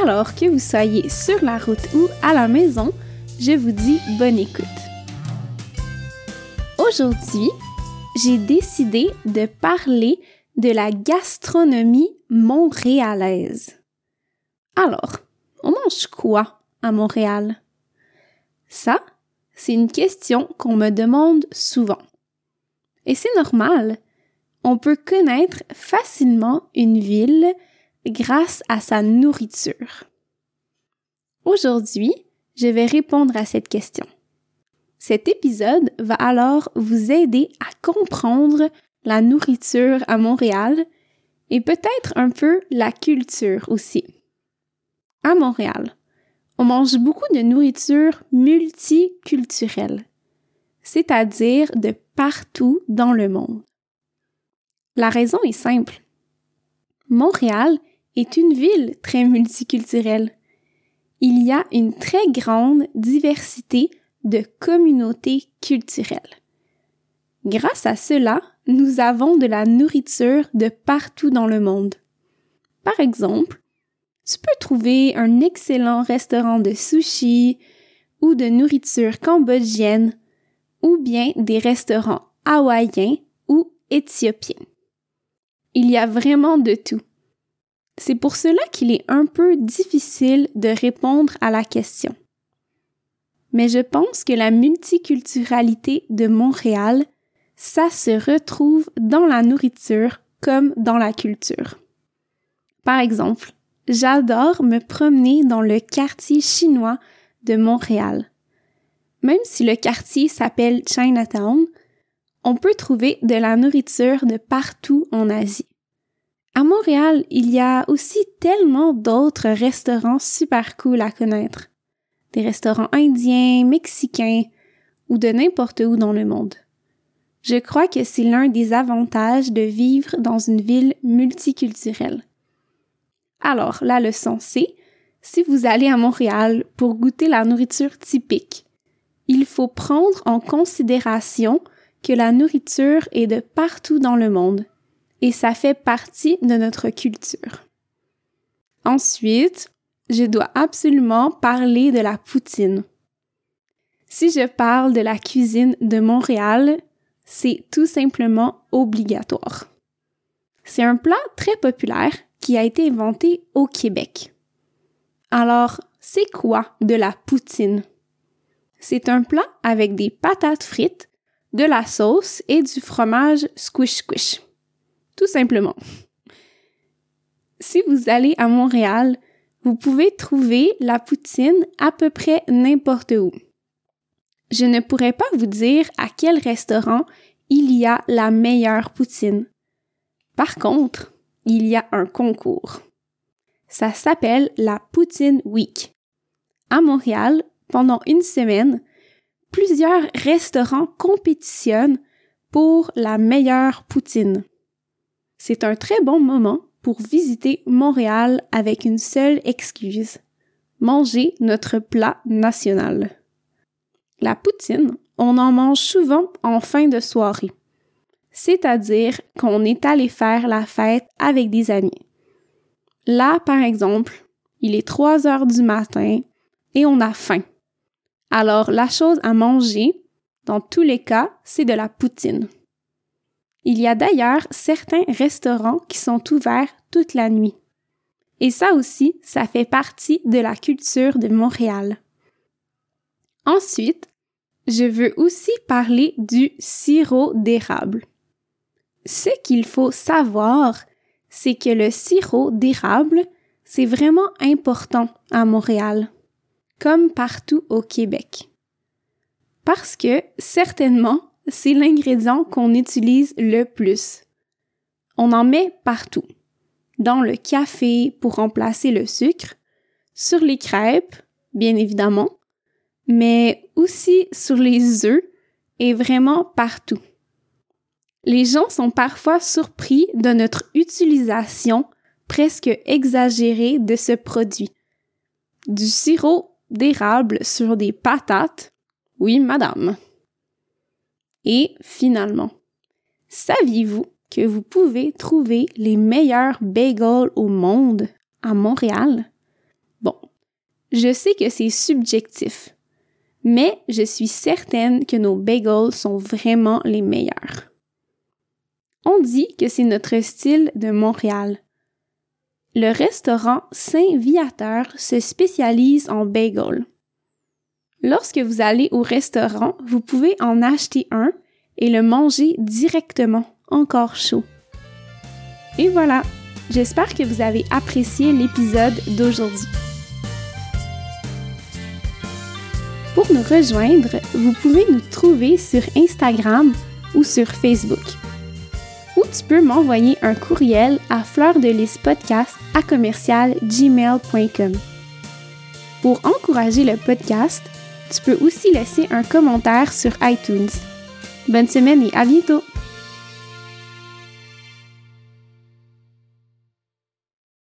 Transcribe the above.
Alors que vous soyez sur la route ou à la maison, je vous dis bonne écoute. Aujourd'hui, j'ai décidé de parler de la gastronomie montréalaise. Alors, on mange quoi à Montréal? Ça, c'est une question qu'on me demande souvent. Et c'est normal. On peut connaître facilement une ville grâce à sa nourriture. Aujourd'hui, je vais répondre à cette question. Cet épisode va alors vous aider à comprendre la nourriture à Montréal et peut-être un peu la culture aussi. À Montréal, on mange beaucoup de nourriture multiculturelle, c'est-à-dire de partout dans le monde. La raison est simple. Montréal est une ville très multiculturelle il y a une très grande diversité de communautés culturelles. Grâce à cela, nous avons de la nourriture de partout dans le monde. Par exemple, tu peux trouver un excellent restaurant de sushi ou de nourriture cambodgienne ou bien des restaurants hawaïens ou éthiopiens. Il y a vraiment de tout. C'est pour cela qu'il est un peu difficile de répondre à la question. Mais je pense que la multiculturalité de Montréal, ça se retrouve dans la nourriture comme dans la culture. Par exemple, j'adore me promener dans le quartier chinois de Montréal. Même si le quartier s'appelle Chinatown, on peut trouver de la nourriture de partout en Asie. À Montréal, il y a aussi tellement d'autres restaurants super cool à connaître. Des restaurants indiens, mexicains ou de n'importe où dans le monde. Je crois que c'est l'un des avantages de vivre dans une ville multiculturelle. Alors, la leçon c'est, si vous allez à Montréal pour goûter la nourriture typique, il faut prendre en considération que la nourriture est de partout dans le monde et ça fait partie de notre culture. Ensuite, je dois absolument parler de la poutine. Si je parle de la cuisine de Montréal, c'est tout simplement obligatoire. C'est un plat très populaire qui a été inventé au Québec. Alors, c'est quoi de la poutine? C'est un plat avec des patates frites, de la sauce et du fromage squish squish tout simplement. Si vous allez à Montréal, vous pouvez trouver la poutine à peu près n'importe où. Je ne pourrais pas vous dire à quel restaurant il y a la meilleure poutine. Par contre, il y a un concours. Ça s'appelle la Poutine Week. À Montréal, pendant une semaine, plusieurs restaurants compétitionnent pour la meilleure poutine. C'est un très bon moment pour visiter Montréal avec une seule excuse. Manger notre plat national. La poutine, on en mange souvent en fin de soirée. C'est-à-dire qu'on est allé faire la fête avec des amis. Là, par exemple, il est 3 heures du matin et on a faim. Alors, la chose à manger, dans tous les cas, c'est de la poutine. Il y a d'ailleurs certains restaurants qui sont ouverts toute la nuit. Et ça aussi, ça fait partie de la culture de Montréal. Ensuite, je veux aussi parler du sirop d'érable. Ce qu'il faut savoir, c'est que le sirop d'érable, c'est vraiment important à Montréal, comme partout au Québec. Parce que, certainement, c'est l'ingrédient qu'on utilise le plus. On en met partout. Dans le café pour remplacer le sucre, sur les crêpes, bien évidemment, mais aussi sur les œufs et vraiment partout. Les gens sont parfois surpris de notre utilisation presque exagérée de ce produit. Du sirop d'érable sur des patates? Oui, madame. Et finalement, saviez-vous que vous pouvez trouver les meilleurs bagels au monde à Montréal? Bon, je sais que c'est subjectif, mais je suis certaine que nos bagels sont vraiment les meilleurs. On dit que c'est notre style de Montréal. Le restaurant Saint-Viateur se spécialise en bagels. Lorsque vous allez au restaurant, vous pouvez en acheter un et le manger directement, encore chaud. Et voilà, j'espère que vous avez apprécié l'épisode d'aujourd'hui. Pour nous rejoindre, vous pouvez nous trouver sur Instagram ou sur Facebook. Ou tu peux m'envoyer un courriel à fleurdelisspodcast à commercial gmail.com. Pour encourager le podcast, tu peux aussi laisser un commentaire sur iTunes. Bonne semaine et à bientôt!